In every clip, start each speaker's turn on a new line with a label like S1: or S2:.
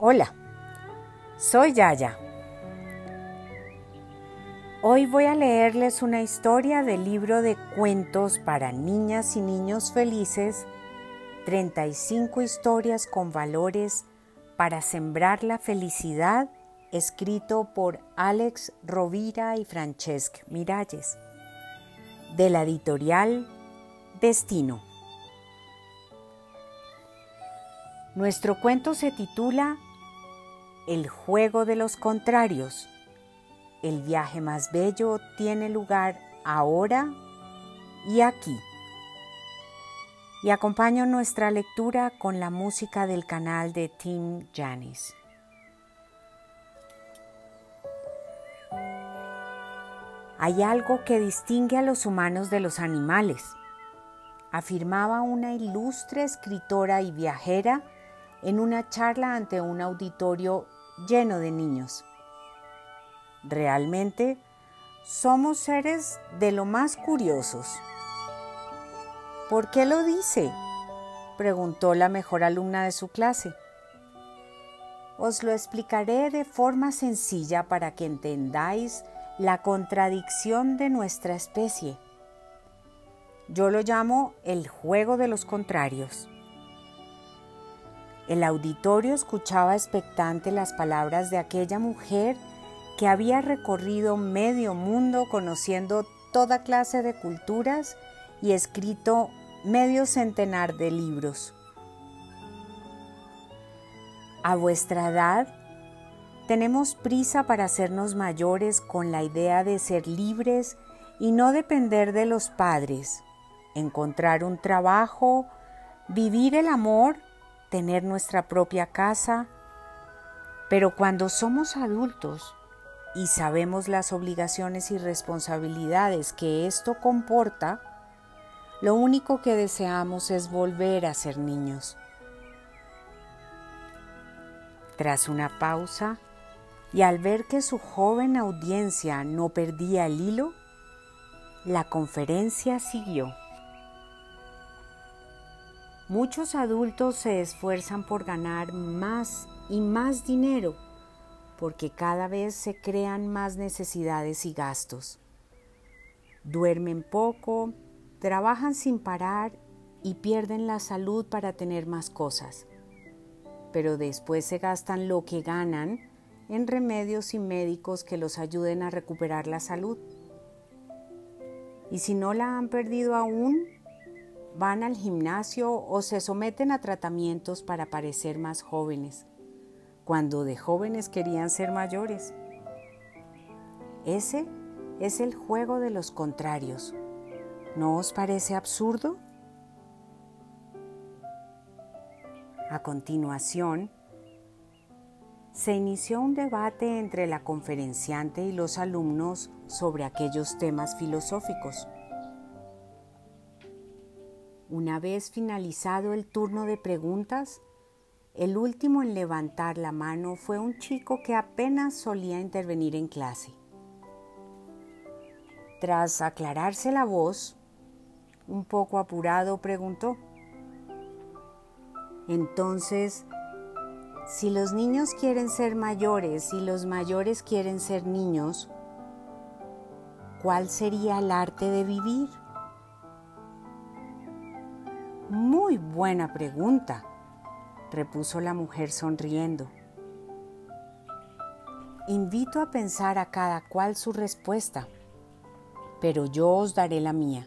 S1: Hola, soy Yaya. Hoy voy a leerles una historia del libro de cuentos para niñas y niños felices, 35 historias con valores para sembrar la felicidad, escrito por Alex Rovira y Francesc Miralles, de la editorial Destino. Nuestro cuento se titula el juego de los contrarios. El viaje más bello tiene lugar ahora y aquí. Y acompaño nuestra lectura con la música del canal de Tim Janis. Hay algo que distingue a los humanos de los animales, afirmaba una ilustre escritora y viajera en una charla ante un auditorio lleno de niños. Realmente somos seres de lo más curiosos. ¿Por qué lo dice? preguntó la mejor alumna de su clase. Os lo explicaré de forma sencilla para que entendáis la contradicción de nuestra especie. Yo lo llamo el juego de los contrarios. El auditorio escuchaba expectante las palabras de aquella mujer que había recorrido medio mundo conociendo toda clase de culturas y escrito medio centenar de libros. A vuestra edad, tenemos prisa para hacernos mayores con la idea de ser libres y no depender de los padres, encontrar un trabajo, vivir el amor tener nuestra propia casa, pero cuando somos adultos y sabemos las obligaciones y responsabilidades que esto comporta, lo único que deseamos es volver a ser niños. Tras una pausa, y al ver que su joven audiencia no perdía el hilo, la conferencia siguió. Muchos adultos se esfuerzan por ganar más y más dinero porque cada vez se crean más necesidades y gastos. Duermen poco, trabajan sin parar y pierden la salud para tener más cosas. Pero después se gastan lo que ganan en remedios y médicos que los ayuden a recuperar la salud. Y si no la han perdido aún, van al gimnasio o se someten a tratamientos para parecer más jóvenes, cuando de jóvenes querían ser mayores. Ese es el juego de los contrarios. ¿No os parece absurdo? A continuación, se inició un debate entre la conferenciante y los alumnos sobre aquellos temas filosóficos. Una vez finalizado el turno de preguntas, el último en levantar la mano fue un chico que apenas solía intervenir en clase. Tras aclararse la voz, un poco apurado preguntó, entonces, si los niños quieren ser mayores y los mayores quieren ser niños, ¿cuál sería el arte de vivir? Muy buena pregunta, repuso la mujer sonriendo. Invito a pensar a cada cual su respuesta, pero yo os daré la mía.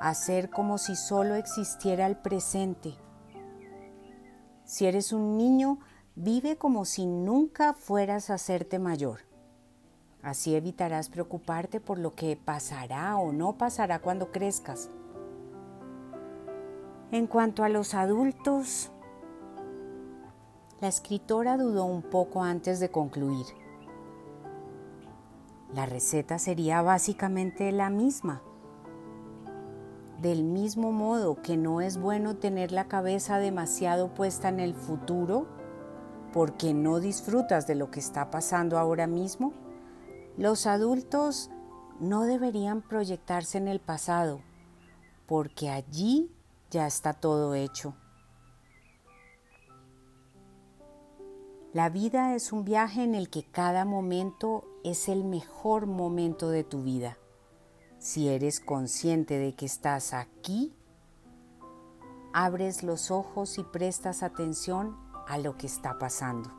S1: Hacer como si solo existiera el presente. Si eres un niño, vive como si nunca fueras a hacerte mayor. Así evitarás preocuparte por lo que pasará o no pasará cuando crezcas. En cuanto a los adultos, la escritora dudó un poco antes de concluir. La receta sería básicamente la misma. Del mismo modo que no es bueno tener la cabeza demasiado puesta en el futuro porque no disfrutas de lo que está pasando ahora mismo, los adultos no deberían proyectarse en el pasado porque allí ya está todo hecho. La vida es un viaje en el que cada momento es el mejor momento de tu vida. Si eres consciente de que estás aquí, abres los ojos y prestas atención a lo que está pasando.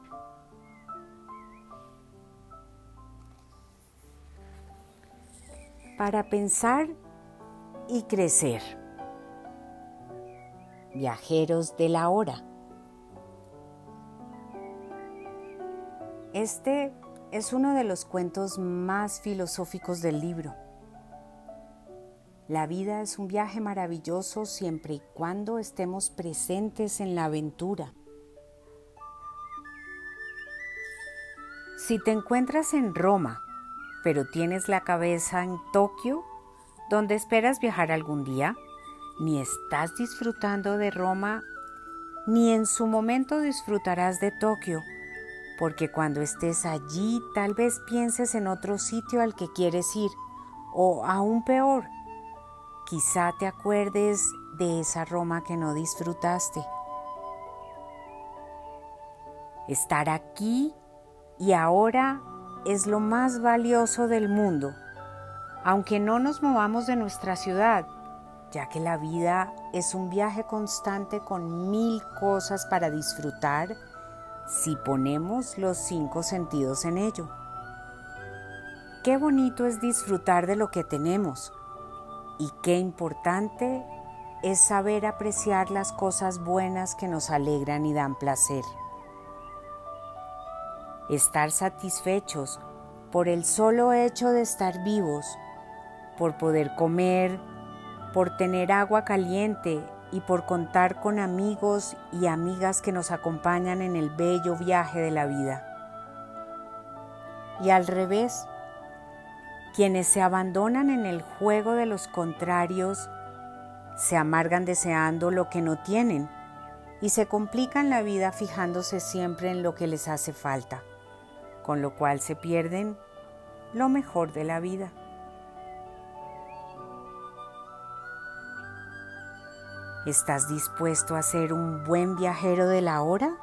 S1: Para pensar y crecer. Viajeros de la hora. Este es uno de los cuentos más filosóficos del libro. La vida es un viaje maravilloso siempre y cuando estemos presentes en la aventura. Si te encuentras en Roma, pero tienes la cabeza en Tokio, donde esperas viajar algún día, ni estás disfrutando de Roma, ni en su momento disfrutarás de Tokio, porque cuando estés allí tal vez pienses en otro sitio al que quieres ir, o aún peor, quizá te acuerdes de esa Roma que no disfrutaste. Estar aquí y ahora es lo más valioso del mundo, aunque no nos movamos de nuestra ciudad, ya que la vida es un viaje constante con mil cosas para disfrutar si ponemos los cinco sentidos en ello. Qué bonito es disfrutar de lo que tenemos y qué importante es saber apreciar las cosas buenas que nos alegran y dan placer. Estar satisfechos por el solo hecho de estar vivos, por poder comer, por tener agua caliente y por contar con amigos y amigas que nos acompañan en el bello viaje de la vida. Y al revés, quienes se abandonan en el juego de los contrarios se amargan deseando lo que no tienen y se complican la vida fijándose siempre en lo que les hace falta, con lo cual se pierden lo mejor de la vida. ¿Estás dispuesto a ser un buen viajero de la hora?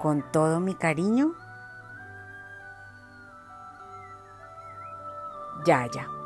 S1: Con todo mi cariño, Yaya.